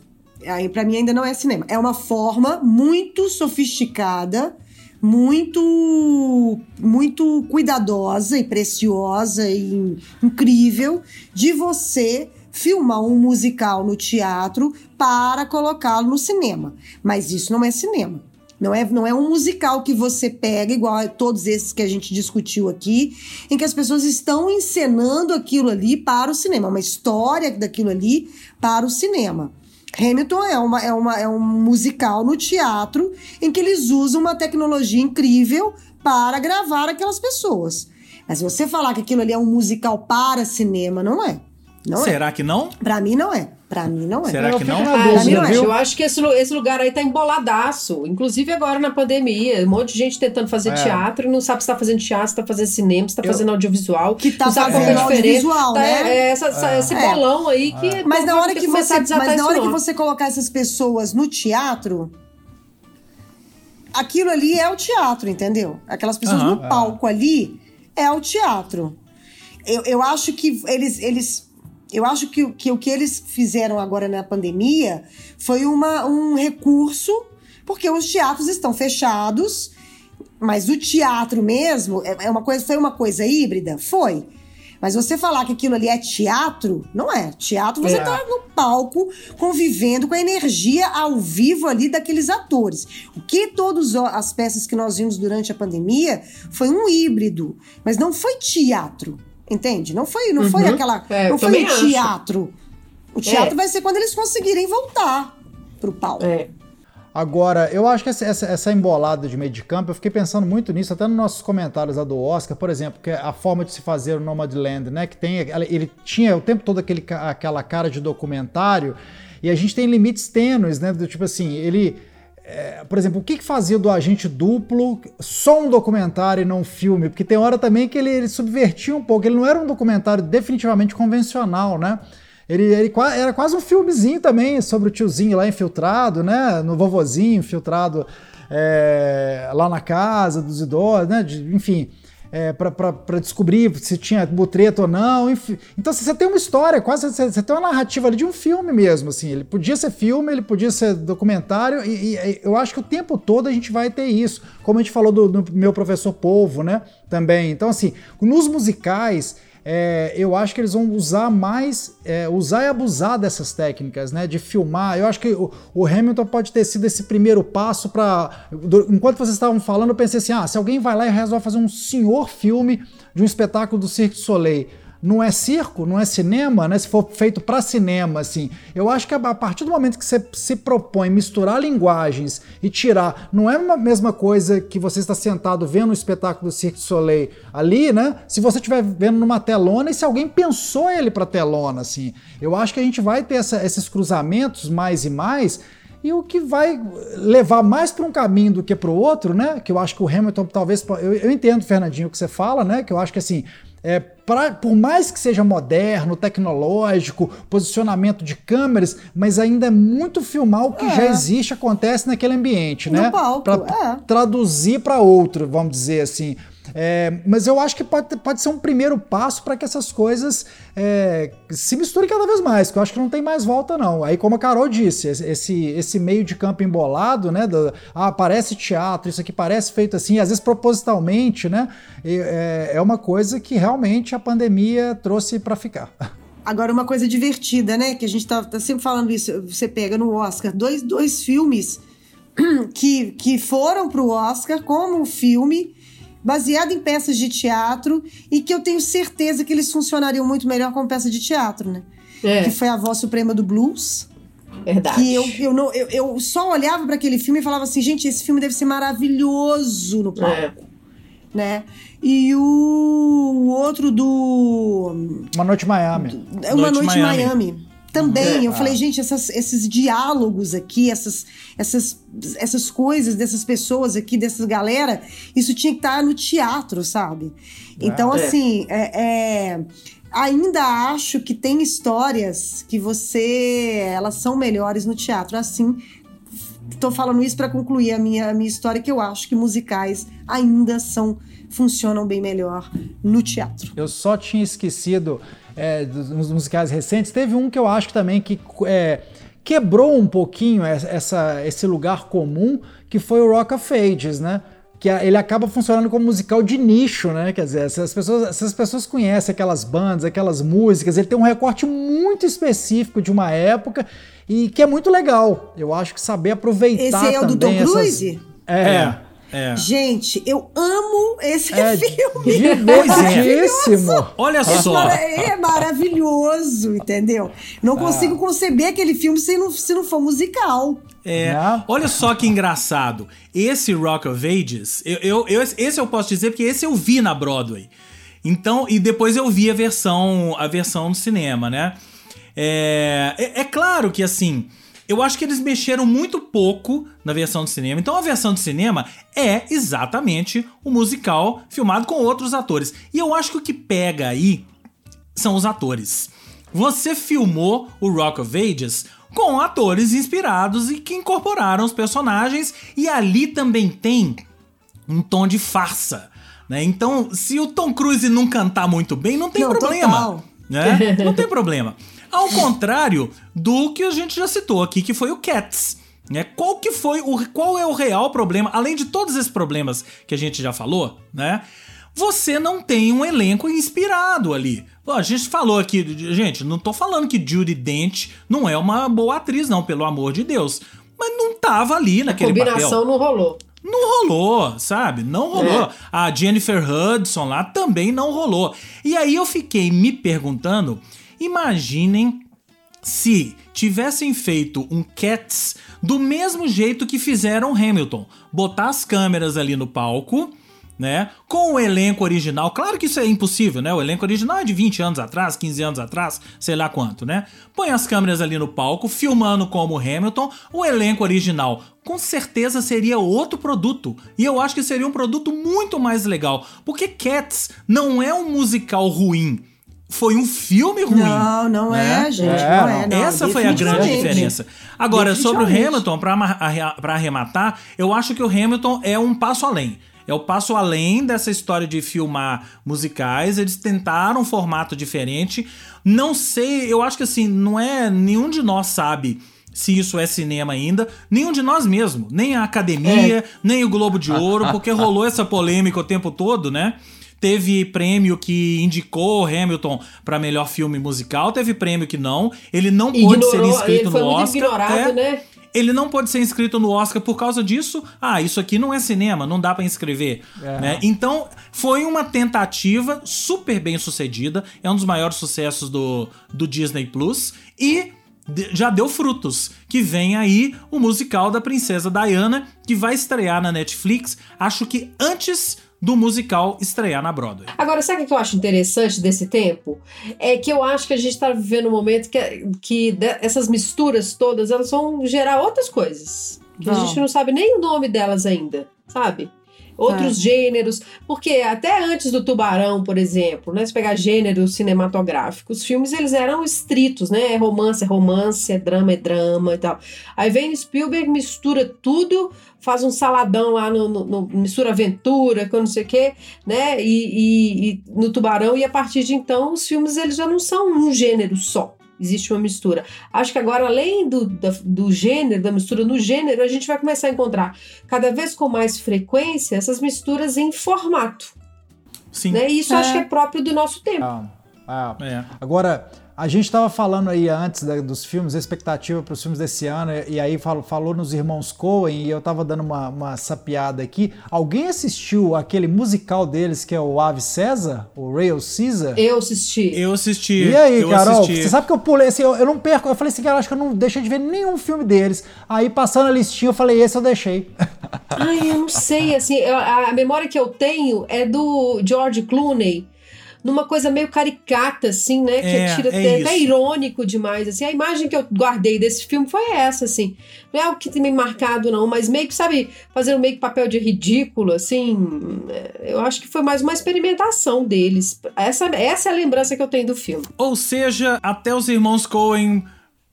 Aí para mim ainda não é cinema. É uma forma muito sofisticada, muito muito cuidadosa e preciosa e incrível de você filmar um musical no teatro para colocá-lo no cinema. Mas isso não é cinema. Não é, não é um musical que você pega, igual a todos esses que a gente discutiu aqui, em que as pessoas estão encenando aquilo ali para o cinema, uma história daquilo ali para o cinema. Hamilton é, uma, é, uma, é um musical no teatro em que eles usam uma tecnologia incrível para gravar aquelas pessoas. Mas você falar que aquilo ali é um musical para cinema, não é. Não Será é. que não? Pra mim não é. Pra mim não é. Será que não? Ah, pra mim não é. Eu acho que esse, esse lugar aí tá emboladaço. Inclusive agora na pandemia. Um monte de gente tentando fazer é. teatro não sabe se tá fazendo teatro, se tá fazendo cinema, se tá eu, fazendo audiovisual. Que tá sabe fazendo é audiovisual, tá, né? É, essa, é. Esse bolão aí que. É. Mas na hora que, você, mas na hora que você colocar essas pessoas no teatro, aquilo ali é o teatro, entendeu? Aquelas pessoas no palco ali é o teatro. Eu, eu acho que eles, eles eu acho que, que o que eles fizeram agora na pandemia foi uma, um recurso, porque os teatros estão fechados, mas o teatro mesmo é, é uma coisa, foi uma coisa híbrida? Foi. Mas você falar que aquilo ali é teatro, não é. Teatro você é. tá no palco convivendo com a energia ao vivo ali daqueles atores. O que todas as peças que nós vimos durante a pandemia foi um híbrido, mas não foi teatro. Entende? Não foi, não uhum. foi aquela. É, não foi o teatro. O teatro é. vai ser quando eles conseguirem voltar pro palco. É. Agora, eu acho que essa, essa, essa, embolada de meio de campo, eu fiquei pensando muito nisso, até nos nossos comentários lá do Oscar, por exemplo, que é a forma de se fazer o Nomadland, né? Que tem. Ele tinha o tempo todo aquele, aquela cara de documentário, e a gente tem limites tênues, né? Do tipo assim, ele é, por exemplo, o que, que fazia do agente duplo só um documentário e não um filme? Porque tem hora também que ele, ele subvertia um pouco, ele não era um documentário definitivamente convencional, né? Ele, ele, era quase um filmezinho também sobre o tiozinho lá infiltrado, né? No vovozinho infiltrado é, lá na casa dos idosos, né? De, enfim é, para descobrir se tinha butreta ou não. Enfim. Então assim, você tem uma história, quase você, você, tem uma narrativa ali de um filme mesmo. Assim. Ele podia ser filme, ele podia ser documentário, e, e eu acho que o tempo todo a gente vai ter isso. Como a gente falou do, do meu professor Povo, né? Também. Então, assim, nos musicais é, eu acho que eles vão usar mais, é, usar e abusar dessas técnicas, né? De filmar. Eu acho que o, o Hamilton pode ter sido esse primeiro passo para. Enquanto vocês estavam falando, eu pensei assim: ah, se alguém vai lá e resolve fazer um senhor filme de um espetáculo do Cirque du Soleil não é circo, não é cinema, né? Se for feito para cinema, assim. Eu acho que a partir do momento que você se propõe misturar linguagens e tirar, não é a mesma coisa que você está sentado vendo o espetáculo do Cirque du Soleil ali, né? Se você estiver vendo numa telona e se alguém pensou ele para telona, assim. Eu acho que a gente vai ter essa, esses cruzamentos mais e mais e o que vai levar mais para um caminho do que para o outro, né? Que eu acho que o Hamilton talvez. Eu, eu entendo, Fernandinho, o que você fala, né? Que eu acho que assim. É, pra, por mais que seja moderno, tecnológico, posicionamento de câmeras, mas ainda é muito filmar o que é. já existe, acontece naquele ambiente, no né? Para é. traduzir para outro, vamos dizer assim. É, mas eu acho que pode, pode ser um primeiro passo para que essas coisas é, se misturem cada vez mais, que eu acho que não tem mais volta, não. Aí, como a Carol disse, esse, esse meio de campo embolado, né? Do, ah, parece teatro, isso aqui parece feito assim, às vezes propositalmente, né? É, é uma coisa que realmente a pandemia trouxe para ficar. Agora, uma coisa divertida, né? Que a gente tá, tá sempre falando isso. Você pega no Oscar dois, dois filmes (clears throat) que, que foram pro Oscar como filme baseado em peças de teatro e que eu tenho certeza que eles funcionariam muito melhor como peça de teatro, né? É. Que foi a voz suprema do blues. Verdade. Que eu, eu, não, eu, eu só olhava para aquele filme e falava assim, gente, esse filme deve ser maravilhoso no palco. É. Né? E o, outro do. Uma Noite Miami. Do, Uma Noite, Noite Miami. Miami também. É, eu falei, gente, essas, esses diálogos aqui, essas, essas, essas coisas dessas pessoas aqui, dessas galera, isso tinha que estar no teatro, sabe? Então, é. assim, é, é, ainda acho que tem histórias que você. Elas são melhores no teatro. Assim, estou falando isso para concluir a minha, a minha história, que eu acho que musicais ainda são funcionam bem melhor no teatro. Eu só tinha esquecido é, dos musicais recentes, teve um que eu acho que também que é, quebrou um pouquinho essa, esse lugar comum, que foi o Rock of Ages, né? que ele acaba funcionando como musical de nicho, né? Quer dizer, essas pessoas, essas pessoas conhecem aquelas bandas, aquelas músicas, ele tem um recorte muito específico de uma época e que é muito legal. Eu acho que saber aproveitar Esse é o do Tom Cruise? Essas... É. é. É. Gente, eu amo esse é (laughs) filme. Divertidíssimo. Olha só. É maravilhoso, entendeu? Não ah. consigo conceber aquele filme se não, se não for musical. É, olha só que engraçado. Esse Rock of Ages, eu, eu, eu, esse eu posso dizer porque esse eu vi na Broadway. Então, e depois eu vi a versão, a versão no cinema, né? É, é, é claro que assim, eu acho que eles mexeram muito pouco na versão de cinema. Então a versão de cinema é exatamente o musical filmado com outros atores. E eu acho que o que pega aí são os atores. Você filmou o Rock of Ages com atores inspirados e que incorporaram os personagens e ali também tem um tom de farsa, né? Então, se o Tom Cruise não cantar muito bem, não tem não, problema, né? Não tem (laughs) problema. Ao contrário do que a gente já citou aqui, que foi o Cats. Né? Qual que foi o qual é o real problema, além de todos esses problemas que a gente já falou, né? Você não tem um elenco inspirado ali. a gente falou aqui, gente, não tô falando que Judy Dent não é uma boa atriz, não, pelo amor de Deus. Mas não tava ali naquele. A combinação papel. não rolou. Não rolou, sabe? Não rolou. É. A Jennifer Hudson lá também não rolou. E aí eu fiquei me perguntando Imaginem se tivessem feito um Cats do mesmo jeito que fizeram Hamilton, botar as câmeras ali no palco, né, com o elenco original. Claro que isso é impossível, né? O elenco original é de 20 anos atrás, 15 anos atrás, sei lá quanto, né? Põe as câmeras ali no palco, filmando como Hamilton, o elenco original com certeza seria outro produto. E eu acho que seria um produto muito mais legal, porque Cats não é um musical ruim foi um filme ruim. Não, não né? é, gente. É, não é, não. Essa foi a grande diferença. Agora, sobre o Hamilton, para arrematar, eu acho que o Hamilton é um passo além. É o passo além dessa história de filmar musicais. Eles tentaram um formato diferente. Não sei, eu acho que assim, não é. Nenhum de nós sabe se isso é cinema ainda, nenhum de nós mesmo, nem a academia, é. nem o Globo de Ouro, porque (laughs) rolou essa polêmica o tempo todo, né? Teve prêmio que indicou Hamilton para melhor filme musical, teve prêmio que não. Ele não Ignorou, pôde ser inscrito no Oscar. Ignorado, é, né? Ele não pode ser inscrito no Oscar por causa disso. Ah, isso aqui não é cinema, não dá para inscrever. É. Né? Então, foi uma tentativa super bem sucedida. É um dos maiores sucessos do, do Disney Plus. E já deu frutos. Que vem aí o musical da Princesa Diana, que vai estrear na Netflix, acho que antes do musical estrear na Broadway. Agora, sabe o que eu acho interessante desse tempo? É que eu acho que a gente está vivendo um momento que, que essas misturas todas elas vão gerar outras coisas. Que a gente não sabe nem o nome delas ainda, sabe? Outros é. gêneros, porque até antes do Tubarão, por exemplo, né, se pegar gêneros cinematográficos, os filmes eles eram estritos, né, é romance é romance, é drama é drama e tal. Aí vem Spielberg, mistura tudo, faz um saladão lá no, no, no mistura aventura, com não sei o quê, né, e, e, e no Tubarão, e a partir de então os filmes eles já não são um gênero só existe uma mistura. Acho que agora, além do, da, do gênero, da mistura no gênero, a gente vai começar a encontrar cada vez com mais frequência essas misturas em formato. Sim. Né? E isso é. acho que é próprio do nosso tempo. Ah, ah. É. Agora, a gente estava falando aí antes da, dos filmes, expectativa para os filmes desse ano, e aí falou, falou nos Irmãos Coen, e eu estava dando uma, uma sapiada aqui. Alguém assistiu aquele musical deles que é o Ave César? O Rail Caesar? Eu assisti. Eu assisti. E aí, eu Carol? Assisti. Você sabe que eu pulei, assim, eu, eu, não perco. Eu falei assim, cara, acho que eu não deixei de ver nenhum filme deles. Aí passando a listinha, eu falei, esse eu deixei. Ai, eu não sei, assim, a, a memória que eu tenho é do George Clooney numa coisa meio caricata, assim, né? Que é, tira é até, irônico demais, assim. A imagem que eu guardei desse filme foi essa, assim. Não é algo que tem me marcado, não, mas meio que, sabe, fazendo meio que papel de ridículo, assim. É, eu acho que foi mais uma experimentação deles. Essa, essa é a lembrança que eu tenho do filme. Ou seja, até os irmãos Coen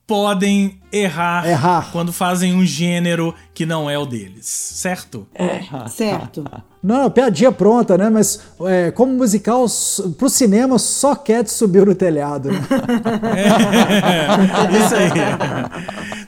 podem errar, errar, quando fazem um gênero que não é o deles, certo? É, certo. (laughs) Não, piadinha pronta, né? Mas é, como musical, pro cinema, só Cat subiu no telhado. Né? É, (laughs) isso aí.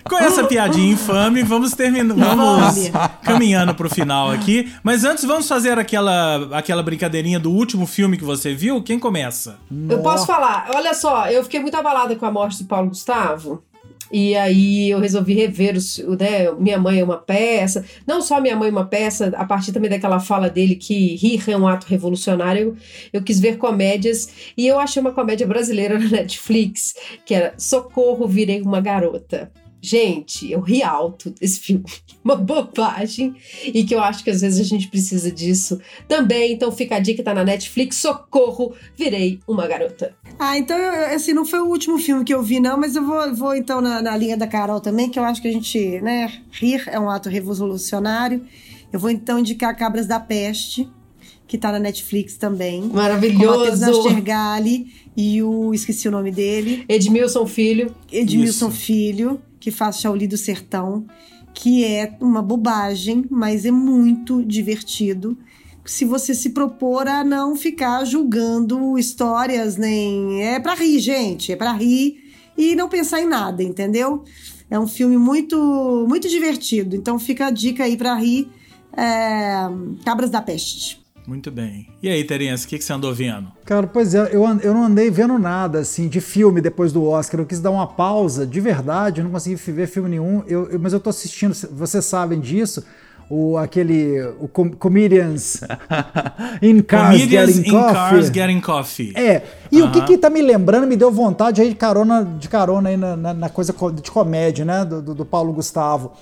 Com essa piadinha infame, vamos terminando, vamos caminhando pro final aqui. Mas antes, vamos fazer aquela, aquela brincadeirinha do último filme que você viu. Quem começa? Eu posso falar. Olha só, eu fiquei muito abalada com a morte do Paulo Gustavo. E aí eu resolvi rever os, né, Minha Mãe é uma peça. Não só Minha Mãe é uma peça, a partir também daquela fala dele que rir é um ato revolucionário, eu quis ver comédias e eu achei uma comédia brasileira na Netflix, que era Socorro, Virei uma Garota. Gente, eu ri alto desse filme. (laughs) Uma bobagem. E que eu acho que às vezes a gente precisa disso também. Então fica a dica, tá na Netflix. Socorro, virei uma garota. Ah, então, assim, não foi o último filme que eu vi, não, mas eu vou, vou então na, na linha da Carol também, que eu acho que a gente, né, rir é um ato revolucionário. Eu vou então indicar Cabras da Peste, que tá na Netflix também. Maravilhoso! Com o Nastergali e o... esqueci o nome dele. Edmilson Filho. Edmilson Isso. Filho que faz Shaoli do Sertão, que é uma bobagem, mas é muito divertido. Se você se propor a não ficar julgando histórias, nem. É para rir, gente, é para rir e não pensar em nada, entendeu? É um filme muito, muito divertido. Então fica a dica aí para rir: é... Cabras da Peste. Muito bem. E aí, Terence, o que, que você andou vendo? Cara, pois é, eu, eu não andei vendo nada, assim, de filme depois do Oscar. Eu quis dar uma pausa, de verdade, eu não consegui ver filme nenhum, eu, eu mas eu tô assistindo, vocês sabem disso, o, aquele, o com, Comedians (laughs) in Cars Comedians Getting in Coffee. Cars Getting Coffee. É, e uh -huh. o que que tá me lembrando, me deu vontade aí de carona, de carona aí na, na, na coisa de comédia, né, do, do, do Paulo Gustavo.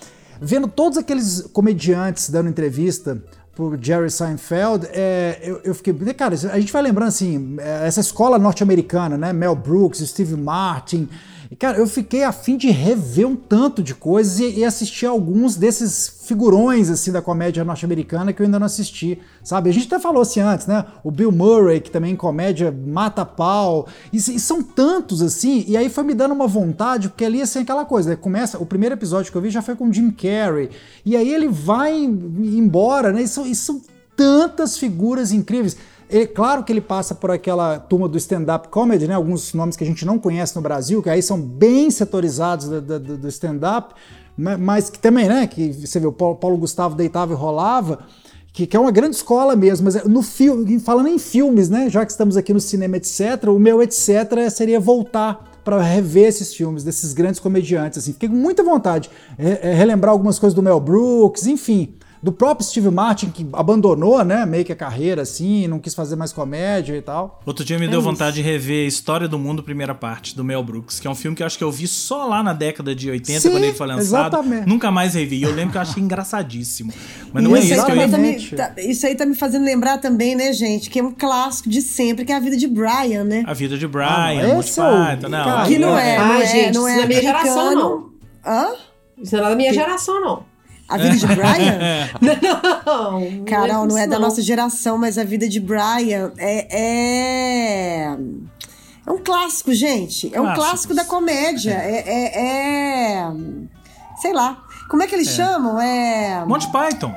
Vendo todos aqueles comediantes dando entrevista por Jerry Seinfeld, é, eu, eu, fiquei. Cara, a gente vai lembrando assim, é, essa escola norte-americana, né? Mel Brooks, Steve Martin. E, cara, eu fiquei afim de rever um tanto de coisas e, e assistir alguns desses figurões, assim, da comédia norte-americana que eu ainda não assisti, sabe? A gente até falou assim antes, né? O Bill Murray, que também em comédia mata pau. E, e, são tantos, assim, e aí foi me dando uma vontade, porque ali, assim, aquela coisa, né? começa, o primeiro episódio que eu vi já foi com Jim Carrey, e aí ele vai embora, né? E são, e são tantas figuras incríveis. É claro que ele passa por aquela turma do stand-up comedy, né? Alguns nomes que a gente não conhece no Brasil, que aí são bem setorizados do, do, do stand-up, mas que também, né? Que você vê, o Paulo Gustavo deitava e rolava, que, que é uma grande escola mesmo. Mas no filme, falando em filmes, né? Já que estamos aqui no cinema, etc., o meu etc. seria voltar para rever esses filmes desses grandes comediantes. Assim. Fiquei com muita vontade. É, é, relembrar algumas coisas do Mel Brooks, enfim do próprio Steve Martin, que abandonou, né, meio que a carreira, assim, não quis fazer mais comédia e tal. Outro dia me é deu isso. vontade de rever História do Mundo, primeira parte, do Mel Brooks, que é um filme que eu acho que eu vi só lá na década de 80, Sim, quando ele foi lançado. Exatamente. Nunca mais revi. E eu lembro que eu achei engraçadíssimo. Mas não é isso que eu ia... Tá me, tá, Isso aí tá me fazendo lembrar também, né, gente, que é um clássico de sempre, que é a vida de Brian, né? A vida de Brian, ah, Monty Python, não. Que não é, não é, gente, não é, não é da minha geração, não. Hã? Isso não é da minha geração, não. A vida de Brian? (laughs) não. Carol, não é da nossa geração, mas a vida de Brian é. é... É um clássico, gente. É um clássico da comédia. É, é, é, Sei lá. Como é que eles é. chamam? É. Monty Python.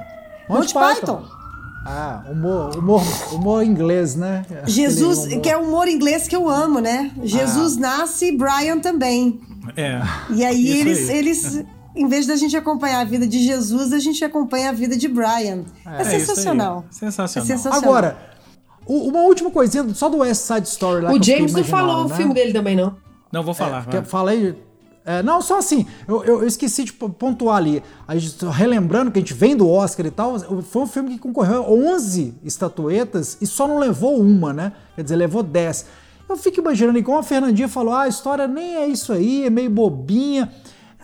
Monty, Monty Python. Python. Ah, humor, humor, humor inglês, né? Jesus, que é humor inglês que eu amo, né? Jesus ah. nasce e Brian também. É. E aí eles, aí. eles em vez da gente acompanhar a vida de Jesus, a gente acompanha a vida de Brian. É, é sensacional. Sensacional. É sensacional. Agora, uma última coisinha só do West Side Story lá. O James não falou né? o filme dele também, não. Não, vou falar. É, falei. É, não, só assim, eu, eu, eu, esqueci de pontuar ali. A gente, relembrando que a gente vem do Oscar e tal, foi um filme que concorreu a 11 estatuetas e só não levou uma, né? Quer dizer, levou 10. Eu fico imaginando, e como a Fernandinha falou, ah, a história nem é isso aí, é meio bobinha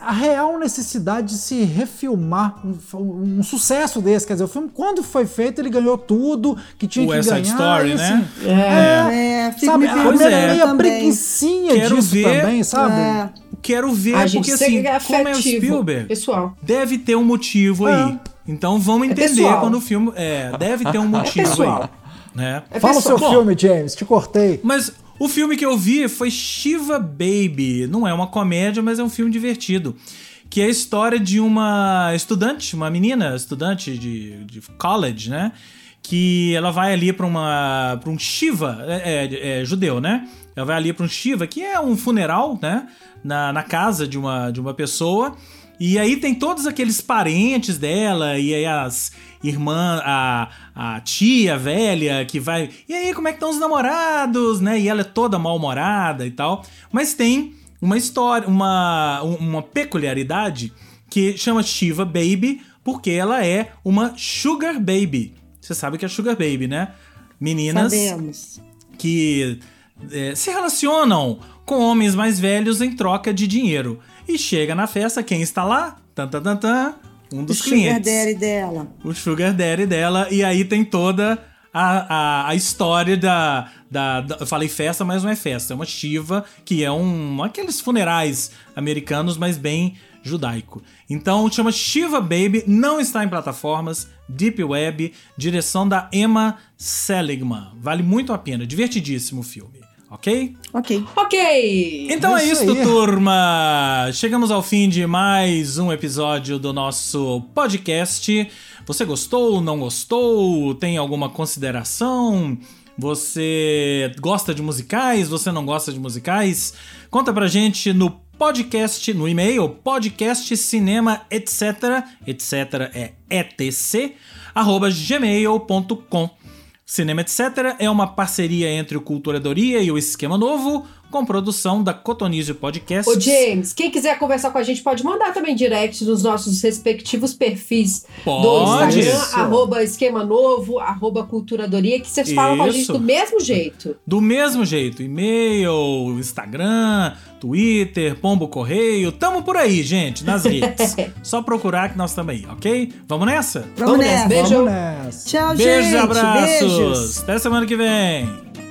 a real necessidade de se refilmar um, um, sucesso desse. Quer dizer, o filme, quando foi feito, ele ganhou tudo que tinha o que West ganhar. Story, assim, né? É, é, é sabe? Pois é. meio preguicinha Quero disso ver, também, sabe? É. Quero ver, porque assim, é como é o Spielberg, pessoal. deve ter um motivo aí. É. Então vamos é entender quando o filme... É, deve ter um motivo aí. Né? Fala o seu Bom, filme, James, te cortei. Mas o filme que eu vi foi Shiva Baby. Não é uma comédia, mas é um filme divertido. Que é a história de uma estudante, uma menina estudante de, de college, né? Que ela vai ali para uma para um Shiva, é, é, é, judeu, né? Ela vai ali para um Shiva, que é um funeral, né? Na, na casa de uma, de uma pessoa. E aí tem todos aqueles parentes dela, e aí as irmã, a, a tia velha que vai. E aí, como é que estão os namorados, né? E ela é toda mal-humorada e tal. Mas tem uma história, uma, uma peculiaridade que chama Shiva Baby, porque ela é uma Sugar Baby. Você sabe que é Sugar Baby, né? Meninas Sabemos. que é, se relacionam com homens mais velhos em troca de dinheiro. E chega na festa, quem está lá? Tan, tan, tan, tan um dos o clientes. O Sugar Daddy dela. O Sugar Daddy dela. E aí tem toda a, a, a história da, da, da, Eu falei festa, mas não é festa. É uma Shiva, que é um. aqueles funerais americanos, mas bem judaico. Então chama Shiva Baby, não está em plataformas, Deep Web, direção da Emma Seligman. Vale muito a pena, divertidíssimo o filme. Ok? Ok. Ok! Então é, é isso, turma! Chegamos ao fim de mais um episódio do nosso podcast. Você gostou? Não gostou? Tem alguma consideração? Você gosta de musicais? Você não gosta de musicais? Conta pra gente no podcast, no e-mail, podcast cinema, etc, etc é etc, arroba gmail.com. Cinema Etc. é uma parceria entre o Culturadoria e o Esquema Novo, com produção da Cotonizio Podcast. Ô James, quem quiser conversar com a gente pode mandar também direct nos nossos respectivos perfis pode. do Instagram, Isso. arroba Esquema Novo, arroba Culturadoria, que vocês falam Isso. com a gente do mesmo jeito. Do mesmo jeito, e-mail, Instagram, Twitter, Pombo Correio, tamo por aí, gente, nas redes. (laughs) Só procurar que nós estamos aí, ok? Vamos nessa? Vamos, Vamos nessa. Beijo. Vamos nessa. Tchau, Beijo gente. abraços. Beijos. Até semana que vem.